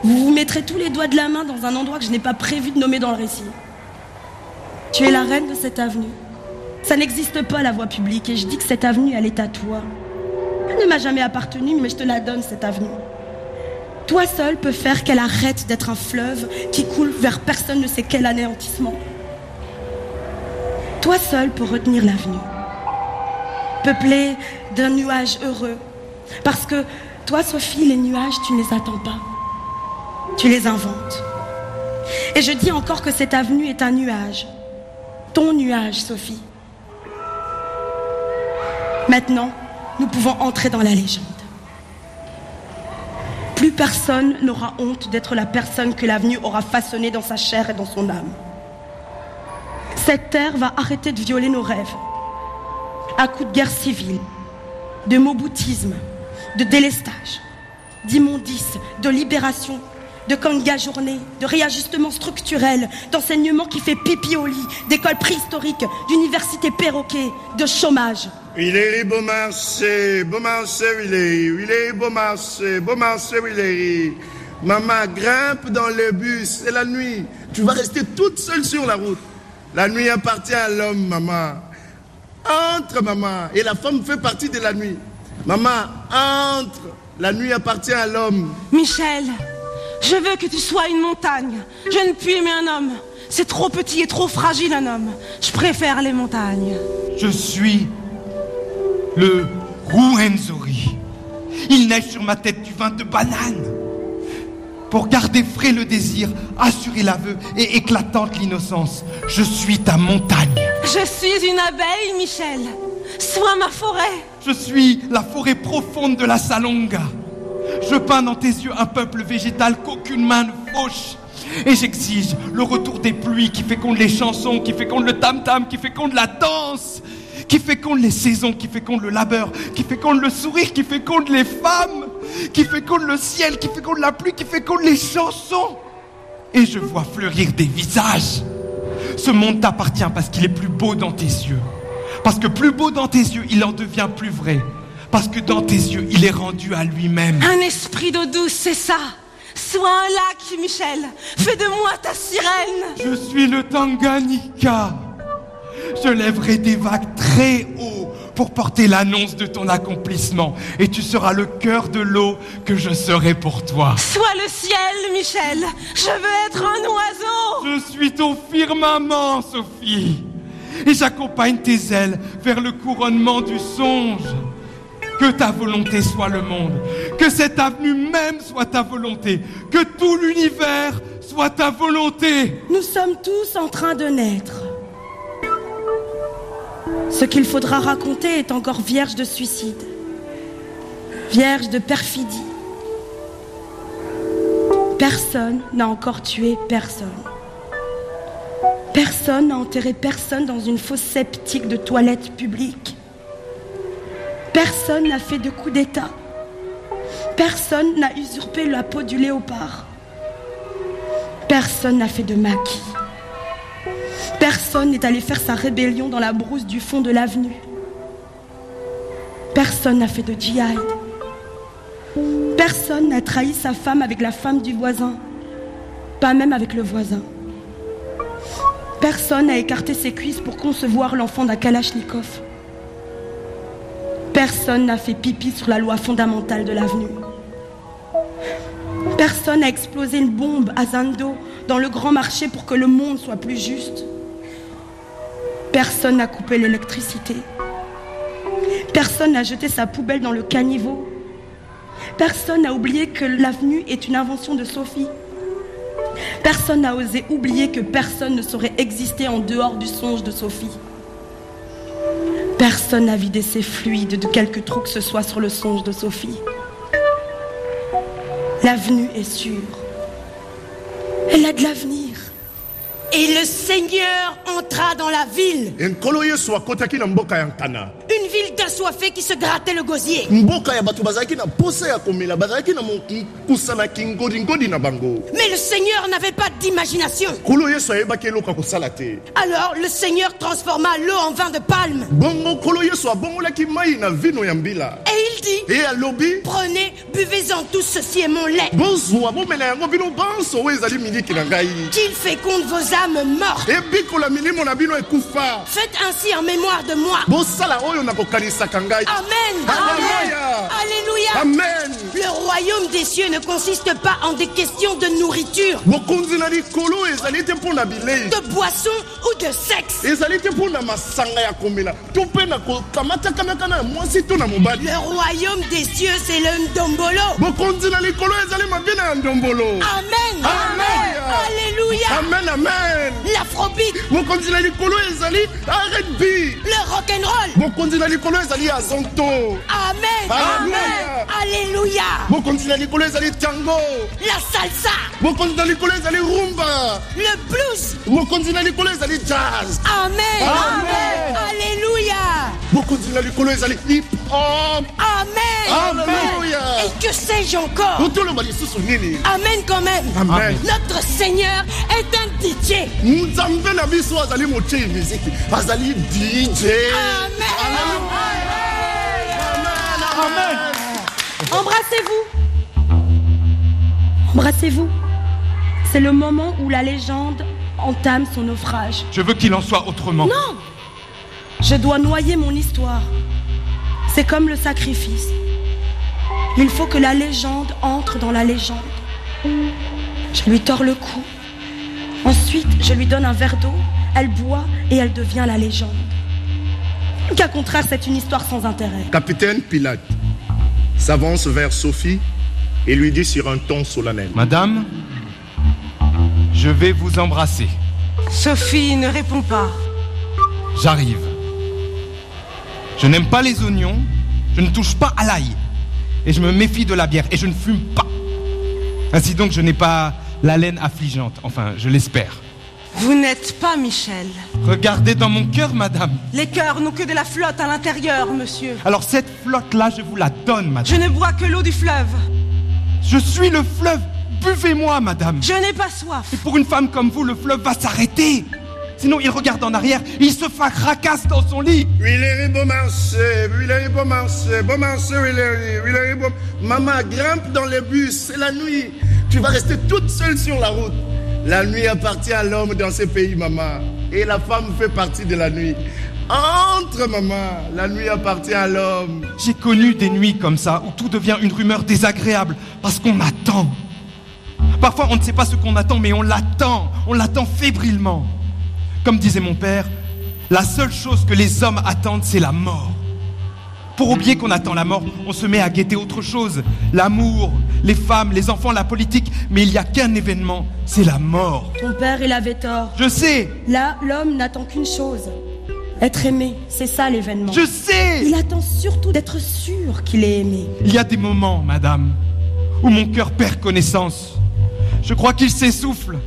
Vous vous mettrez tous les doigts de la main dans un endroit que je n'ai pas prévu de nommer dans le récit. Tu es la reine de cette avenue. Ça n'existe pas la voie publique et je dis que cette avenue, elle est à toi. Elle ne m'a jamais appartenu, mais je te la donne, cette avenue. Toi seul peux faire qu'elle arrête d'être un fleuve qui coule vers personne ne sait quel anéantissement. Toi seul peux retenir l'avenue peuplée d'un nuage heureux. Parce que toi, Sophie, les nuages, tu ne les attends pas. Tu les inventes. Et je dis encore que cette avenue est un nuage. Ton nuage, Sophie. Maintenant, nous pouvons entrer dans la légende. Plus personne n'aura honte d'être la personne que l'avenue aura façonnée dans sa chair et dans son âme. Cette terre va arrêter de violer nos rêves à coups de guerre civile, de moboutisme, de délestage, d'immondice, de libération, de kanga journée, de réajustement structurel, d'enseignement qui fait pipi au lit, d'école préhistorique, d'université perroquet, de chômage. Il est beau marché, beau marché, il est, il est beau marché, beau marché, il est. Maman grimpe dans le bus, c'est la nuit. Tu vas rester toute seule sur la route. La nuit appartient à l'homme, maman. Entre, maman. Et la femme fait partie de la nuit. Maman, entre. La nuit appartient à l'homme. Michel, je veux que tu sois une montagne. Je ne puis aimer un homme. C'est trop petit et trop fragile un homme. Je préfère les montagnes. Je suis le Ruhenzori. Il neige sur ma tête du vin de banane. Pour garder frais le désir, assurer l'aveu et éclatante l'innocence, je suis ta montagne. Je suis une abeille, Michel. Sois ma forêt. Je suis la forêt profonde de la Salonga. Je peins dans tes yeux un peuple végétal qu'aucune main ne fauche. Et j'exige le retour des pluies qui fécondent les chansons, qui fécondent le tam-tam, qui fécondent la danse, qui fécondent les saisons, qui fécondent le labeur, qui fécondent le sourire, qui fécondent les femmes, qui fécondent le ciel, qui fécondent la pluie, qui fécondent les chansons. Et je vois fleurir des visages. Ce monde t'appartient parce qu'il est plus beau dans tes yeux. Parce que plus beau dans tes yeux, il en devient plus vrai. Parce que dans tes yeux, il est rendu à lui-même. Un esprit d'eau douce, c'est ça. Sois un lac, Michel. Fais de moi ta sirène. Je suis le Tanganyika. Je lèverai des vagues très haut pour porter l'annonce de ton accomplissement. Et tu seras le cœur de l'eau que je serai pour toi. Sois le ciel, Michel. Je veux être un oiseau. Je suis ton firmament, Sophie. Et j'accompagne tes ailes vers le couronnement du songe. Que ta volonté soit le monde. Que cette avenue même soit ta volonté. Que tout l'univers soit ta volonté. Nous sommes tous en train de naître. Ce qu'il faudra raconter est encore vierge de suicide, vierge de perfidie. Personne n'a encore tué personne. Personne n'a enterré personne dans une fosse sceptique de toilette publique. Personne n'a fait de coup d'État. Personne n'a usurpé la peau du léopard. Personne n'a fait de maquis. Personne n'est allé faire sa rébellion dans la brousse du fond de l'avenue. Personne n'a fait de djihad. Personne n'a trahi sa femme avec la femme du voisin, pas même avec le voisin. Personne n'a écarté ses cuisses pour concevoir l'enfant d'un Kalachnikov. Personne n'a fait pipi sur la loi fondamentale de l'avenue. Personne n'a explosé une bombe à Zando dans le grand marché pour que le monde soit plus juste. Personne n'a coupé l'électricité. Personne n'a jeté sa poubelle dans le caniveau. Personne n'a oublié que l'avenue est une invention de Sophie. Personne n'a osé oublier que personne ne saurait exister en dehors du songe de Sophie. Personne n'a vidé ses fluides de quelque trou que ce soit sur le songe de Sophie. L'avenue est sûre. Elle a de l'avenir. Et le Seigneur entra dans la ville. Une ville d'assoiffés qui se grattait le gosier. Mais le Seigneur n'avait pas d'imagination. Alors le Seigneur transforma l'eau en vin de palme. Et il dit, prenez, buvez-en tous, ceci est mon lait. Qu'il féconde vos âmes bino ekufa Faites ainsi en mémoire de moi. ngai Amen. Alléluia. Alléluia. amen Le royaume des cieux ne consiste pas en des questions de nourriture, de boisson ou de sexe. Le royaume des cieux, c'est le ndombolo Amen. Amen. Alléluia. amen amen L'afrobeat, bokonzi na likolo ezali rnb le rock'n'roll. bokonzi na likolo ezali azonto Amen. Alléluia. Alléluia. bokonzi na likolo ezali tango La salsa, bokonzi na likolo ezali rumba le blues. mokonzi na likolo ezali jazz Amen. Amen. Alléluia. bokonzi na likolo ezali hip hop Amen. Alléluia. Et que sais-je encore? Amen quand même. amen Notre Seigneur est un DJ. azali dj Amen. Embrassez-vous. Embrassez-vous. C'est le moment où la légende entame son naufrage. Je veux qu'il en soit autrement. Non Je dois noyer mon histoire. C'est comme le sacrifice. Il faut que la légende entre dans la légende. Je lui tords le cou. Ensuite, je lui donne un verre d'eau. Elle boit et elle devient la légende. Qu'à contraire, c'est une histoire sans intérêt. capitaine pilate s'avance vers sophie et lui dit sur un ton solennel Madame, je vais vous embrasser. Sophie ne répond pas. J'arrive. Je n'aime pas les oignons, je ne touche pas à l'ail. Et je me méfie de la bière et je ne fume pas. Ainsi donc, je n'ai pas la laine affligeante. Enfin, je l'espère. Vous n'êtes pas Michel. Regardez dans mon cœur, madame. Les cœurs n'ont que de la flotte à l'intérieur, monsieur. Alors cette flotte-là, je vous la donne, madame. Je ne bois que l'eau du fleuve. Je suis le fleuve. Buvez-moi, madame. Je n'ai pas soif. Et pour une femme comme vous, le fleuve va s'arrêter. Sinon, il regarde en arrière, il se fracasse dans son lit. Maman, grimpe dans le bus, c'est la nuit. Tu vas rester toute seule sur la route. La nuit appartient à l'homme dans ce pays, maman. Et la femme fait partie de la nuit. Entre, maman. La nuit appartient à l'homme. J'ai connu des nuits comme ça où tout devient une rumeur désagréable parce qu'on attend. Parfois, on ne sait pas ce qu'on attend, mais on l'attend. On l'attend fébrilement. Comme disait mon père, la seule chose que les hommes attendent, c'est la mort. Pour oublier qu'on attend la mort, on se met à guetter autre chose. L'amour, les femmes, les enfants, la politique. Mais il n'y a qu'un événement, c'est la mort. Ton père, il avait tort. Je sais, Là, l'homme n'attend qu'une chose. Être aimé, c'est ça l'événement. je sais. Il attend surtout d'être sûr qu'il est aimé. Il y a des moments, madame, où mon cœur perd connaissance. Je crois qu'il s'essouffle.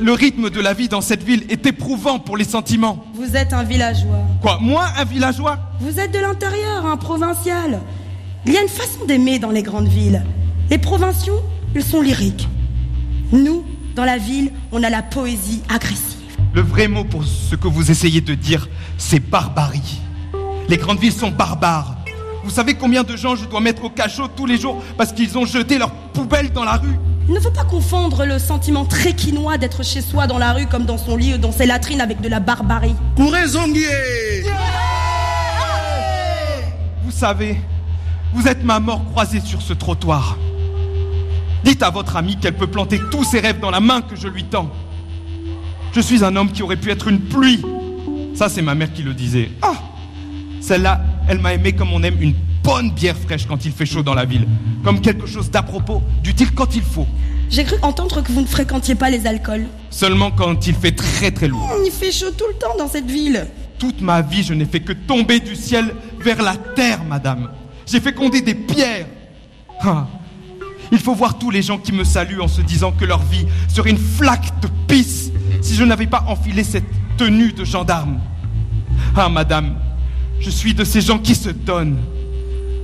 Le rythme de la vie dans cette ville est éprouvant pour les sentiments. Vous êtes un villageois. Quoi, moi, un villageois? Vous êtes de l'intérieur, un provincial. Il y a une façon d'aimer dans les grandes villes. Les provinciaux, ils sont lyriques. Nous, dans la ville, on a la poésie agressive. Le vrai mot pour ce que vous essayez de dire, c'est barbarie. Les grandes villes sont barbares. Vous savez combien de gens je dois mettre au cachot tous les jours parce qu'ils ont jeté leurs poubelles dans la rue? Il ne faut pas confondre le sentiment très quinois d'être chez soi dans la rue comme dans son lit ou dans ses latrines avec de la barbarie. Zonguier. Vous savez, vous êtes ma mort croisée sur ce trottoir. Dites à votre amie qu'elle peut planter tous ses rêves dans la main que je lui tends. Je suis un homme qui aurait pu être une pluie. Ça, c'est ma mère qui le disait. Ah Celle-là, elle m'a aimé comme on aime une bonne bière fraîche quand il fait chaud dans la ville. Comme quelque chose d'à propos, d'utile quand il faut. J'ai cru entendre que vous ne fréquentiez pas les alcools. Seulement quand il fait très très lourd. Il fait chaud tout le temps dans cette ville. Toute ma vie, je n'ai fait que tomber du ciel vers la terre, madame. J'ai fécondé des pierres. Ah. Il faut voir tous les gens qui me saluent en se disant que leur vie serait une flaque de pisse si je n'avais pas enfilé cette tenue de gendarme. Ah, madame, je suis de ces gens qui se donnent.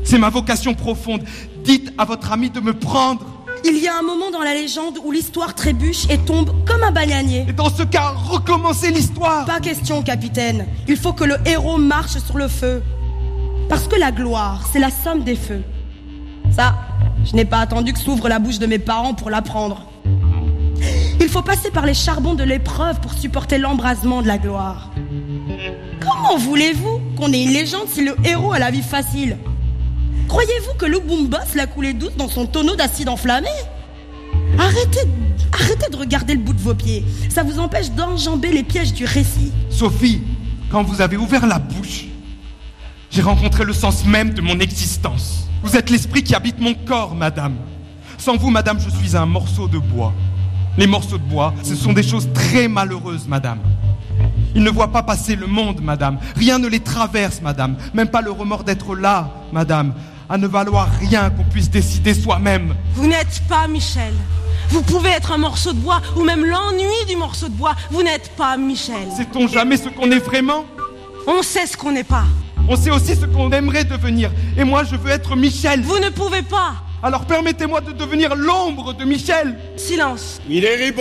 C'est ma vocation profonde. Dites à votre ami de me prendre. Il y a un moment dans la légende où l'histoire trébuche et tombe comme un bananier. Et dans ce cas, recommencer l'histoire. Pas question, capitaine. Il faut que le héros marche sur le feu. Parce que la gloire, c'est la somme des feux. Ça, je n'ai pas attendu que s'ouvre la bouche de mes parents pour l'apprendre. Il faut passer par les charbons de l'épreuve pour supporter l'embrasement de la gloire. Comment voulez-vous qu'on ait une légende si le héros a la vie facile? Croyez-vous que le l'a coulé douce dans son tonneau d'acide enflammé? Arrêtez, arrêtez de regarder le bout de vos pieds. Ça vous empêche d'enjamber les pièges du récit. Sophie, quand vous avez ouvert la bouche, j'ai rencontré le sens même de mon existence. Vous êtes l'esprit qui habite mon corps, madame. Sans vous, madame, je suis un morceau de bois. Les morceaux de bois, ce sont des choses très malheureuses, madame. Ils ne voient pas passer le monde, madame. Rien ne les traverse, madame. Même pas le remords d'être là, madame. À ne valoir rien qu'on puisse décider soi-même. Vous n'êtes pas Michel. Vous pouvez être un morceau de bois ou même l'ennui du morceau de bois. Vous n'êtes pas Michel. Sait-on jamais ce qu'on est vraiment? On sait ce qu'on n'est pas. On sait aussi ce qu'on aimerait devenir. Et moi, je veux être Michel. Vous ne pouvez pas. Alors permettez-moi de devenir l'ombre de Michel. Silence. Willery.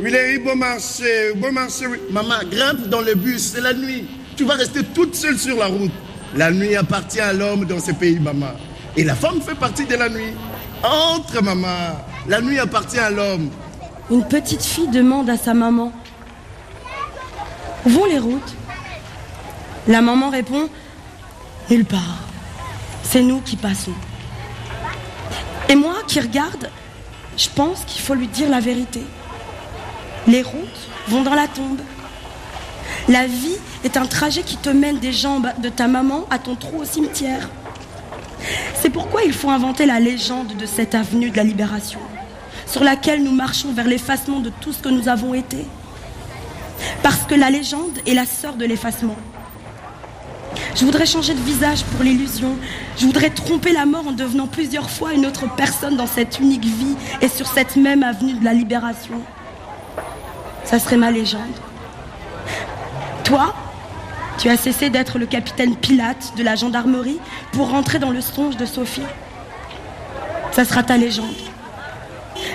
Willery, bon marché, bon marché. Maman, grimpe dans le bus, c'est la nuit. Tu vas rester toute seule sur la route. La nuit appartient à l'homme dans ce pays, maman. Et la femme fait partie de la nuit. Entre, maman. La nuit appartient à l'homme. Une petite fille demande à sa maman Où vont les routes? La maman répond Nulle part. C'est nous qui passons. Et moi qui regarde, je pense qu'il faut lui dire la vérité. Les routes vont dans la tombe. La vie est un trajet qui te mène des jambes de ta maman à ton trou au cimetière. C'est pourquoi il faut inventer la légende de cette avenue de la libération, sur laquelle nous marchons vers l'effacement de tout ce que nous avons été. Parce que la légende est la sœur de l'effacement. Je voudrais changer de visage pour l'illusion. Je voudrais tromper la mort en devenant plusieurs fois une autre personne dans cette unique vie et sur cette même avenue de la libération. Ça serait ma légende. Toi, tu as cessé d'être le capitaine Pilate de la gendarmerie pour rentrer dans le songe de Sophie. Ça sera ta légende.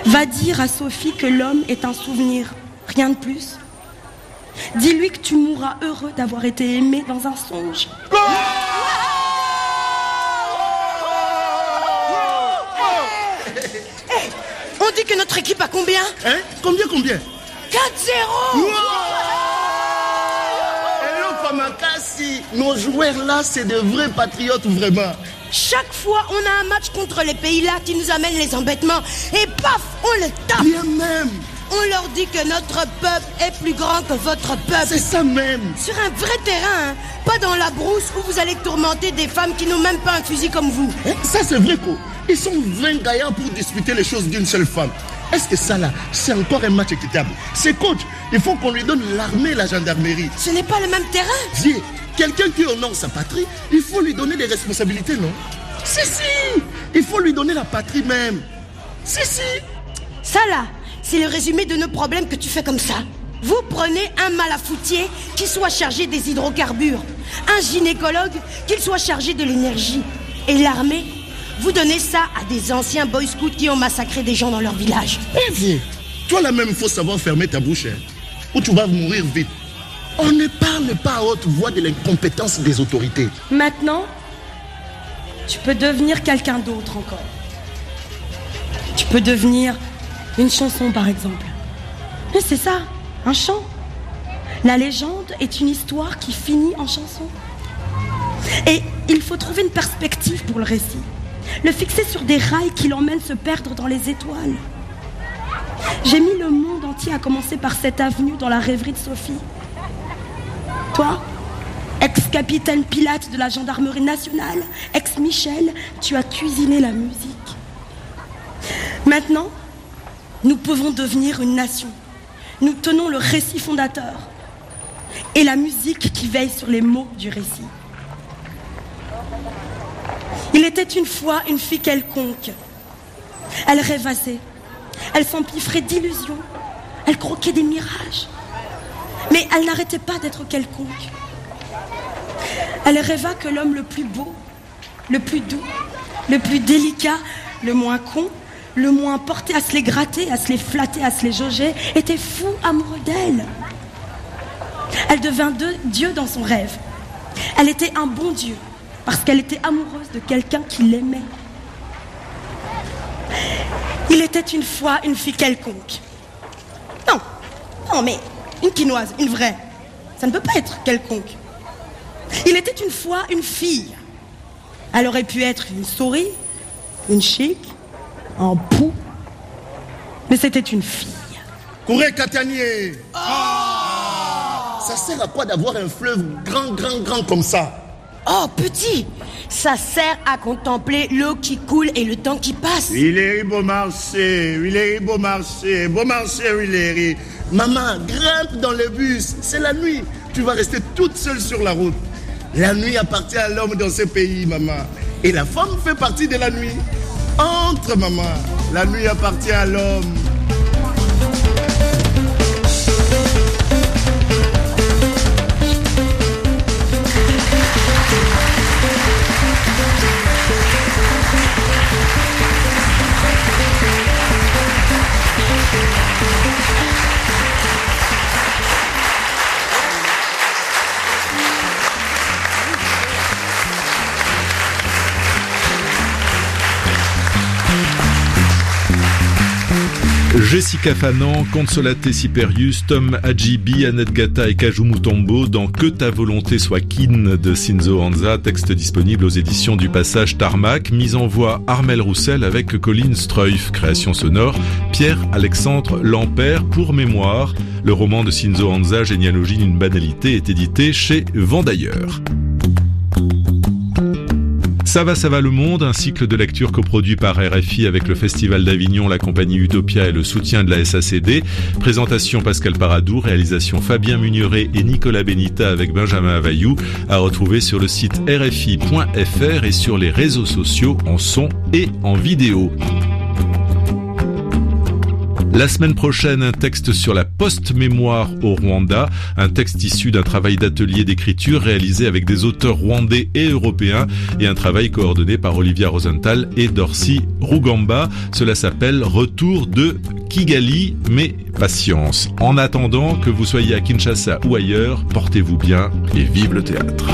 Va dire à Sophie que l'homme est un souvenir, rien de plus. Dis-lui que tu mourras heureux d'avoir été aimé dans un songe. On dit que notre équipe a combien? Hein? Combien, combien? 4-0 Nos joueurs là, c'est de vrais patriotes, vraiment. Chaque fois, on a un match contre les pays-là qui nous amènent les embêtements. Et paf, on les tape. Bien même. On leur dit que notre peuple est plus grand que votre peuple. C'est ça même. Sur un vrai terrain, hein. pas dans la brousse où vous allez tourmenter des femmes qui n'ont même pas un fusil comme vous. Hein, Ça, c'est vrai, quoi. Ils sont 20 gaillards pour disputer les choses d'une seule femme. Est-ce que ça, là, c'est encore un match équitable? C'est coach. Il faut qu'on lui donne l'armée la gendarmerie. Ce n'est pas le même terrain. Dis, quelqu'un qui honore sa patrie, il faut lui donner des responsabilités, non? Si, si Il faut lui donner la patrie même. Si, si Ça là, c'est le résumé de nos problèmes que tu fais comme ça. Vous prenez un malafoutier qui soit chargé des hydrocarbures, un gynécologue qui soit chargé de l'énergie, et l'armée, vous donnez ça à des anciens boy scouts qui ont massacré des gens dans leur village. Eh viens, toi là même, faut savoir fermer ta bouche, hein, ou tu vas mourir vite. On ne parle pas à haute voix de l'incompétence des autorités. Maintenant, tu peux devenir quelqu'un d'autre encore. Tu peux devenir une chanson, par exemple. Mais c'est ça, un chant. La légende est une histoire qui finit en chanson. Et il faut trouver une perspective pour le récit. Le fixer sur des rails qui l'emmènent se perdre dans les étoiles. J'ai mis le monde entier à commencer par cette avenue dans la rêverie de Sophie. Toi, ex-capitaine Pilate de la gendarmerie nationale, ex-Michel, tu as cuisiné la musique. Maintenant, nous pouvons devenir une nation. Nous tenons le récit fondateur et la musique qui veille sur les mots du récit. Il était une fois une fille quelconque. Elle rêvassait, elle s'empiffrait d'illusions, elle croquait des mirages. Mais elle n'arrêtait pas d'être quelconque. Elle rêva que l'homme le plus beau, le plus doux, le plus délicat, le moins con, le moins porté à se les gratter, à se les flatter, à se les jauger, était fou amoureux d'elle. Elle devint Dieu dans son rêve. Elle était un bon Dieu parce qu'elle était amoureuse de quelqu'un qui l'aimait. Il était une fois une fille quelconque. Non, non, mais une quinoise, une vraie. Ça ne peut pas être quelconque. Il était une fois une fille. Elle aurait pu être une souris, une chic, un pou. Mais c'était une fille. Courez, Catanier Ça sert à quoi d'avoir un fleuve grand, grand, grand comme ça? Oh, petit Ça sert à contempler l'eau qui coule et le temps qui passe. Villery Beaumarchais, Villery Beaumarchais, Beaumarchais, Villery. Maman, grimpe dans le bus, c'est la nuit. Tu vas rester toute seule sur la route. La nuit appartient à l'homme dans ce pays, maman. Et la femme fait partie de la nuit. Entre, maman. La nuit appartient à l'homme. Jessica Fanan, Consolate Siperius, Tom Adjibi, Annette Gata et Kaju Mutombo dans Que ta volonté soit kin de Sinzo Hanza, texte disponible aux éditions du Passage Tarmac, mise en voix Armel Roussel avec Colin Streuf, création sonore Pierre-Alexandre Lampère pour mémoire. Le roman de Sinzo Hanza, Généalogie d'une banalité, est édité chez Vendailleurs. Ça va, ça va le monde, un cycle de lecture coproduit par RFI avec le Festival d'Avignon, la compagnie Utopia et le soutien de la SACD. Présentation Pascal Paradou, réalisation Fabien Munieret et Nicolas Benita avec Benjamin Availlou, à retrouver sur le site rfi.fr et sur les réseaux sociaux en son et en vidéo. La semaine prochaine, un texte sur la post-mémoire au Rwanda, un texte issu d'un travail d'atelier d'écriture réalisé avec des auteurs rwandais et européens et un travail coordonné par Olivia Rosenthal et Dorcy Rugamba. Cela s'appelle Retour de Kigali, mais patience. En attendant que vous soyez à Kinshasa ou ailleurs, portez-vous bien et vive le théâtre.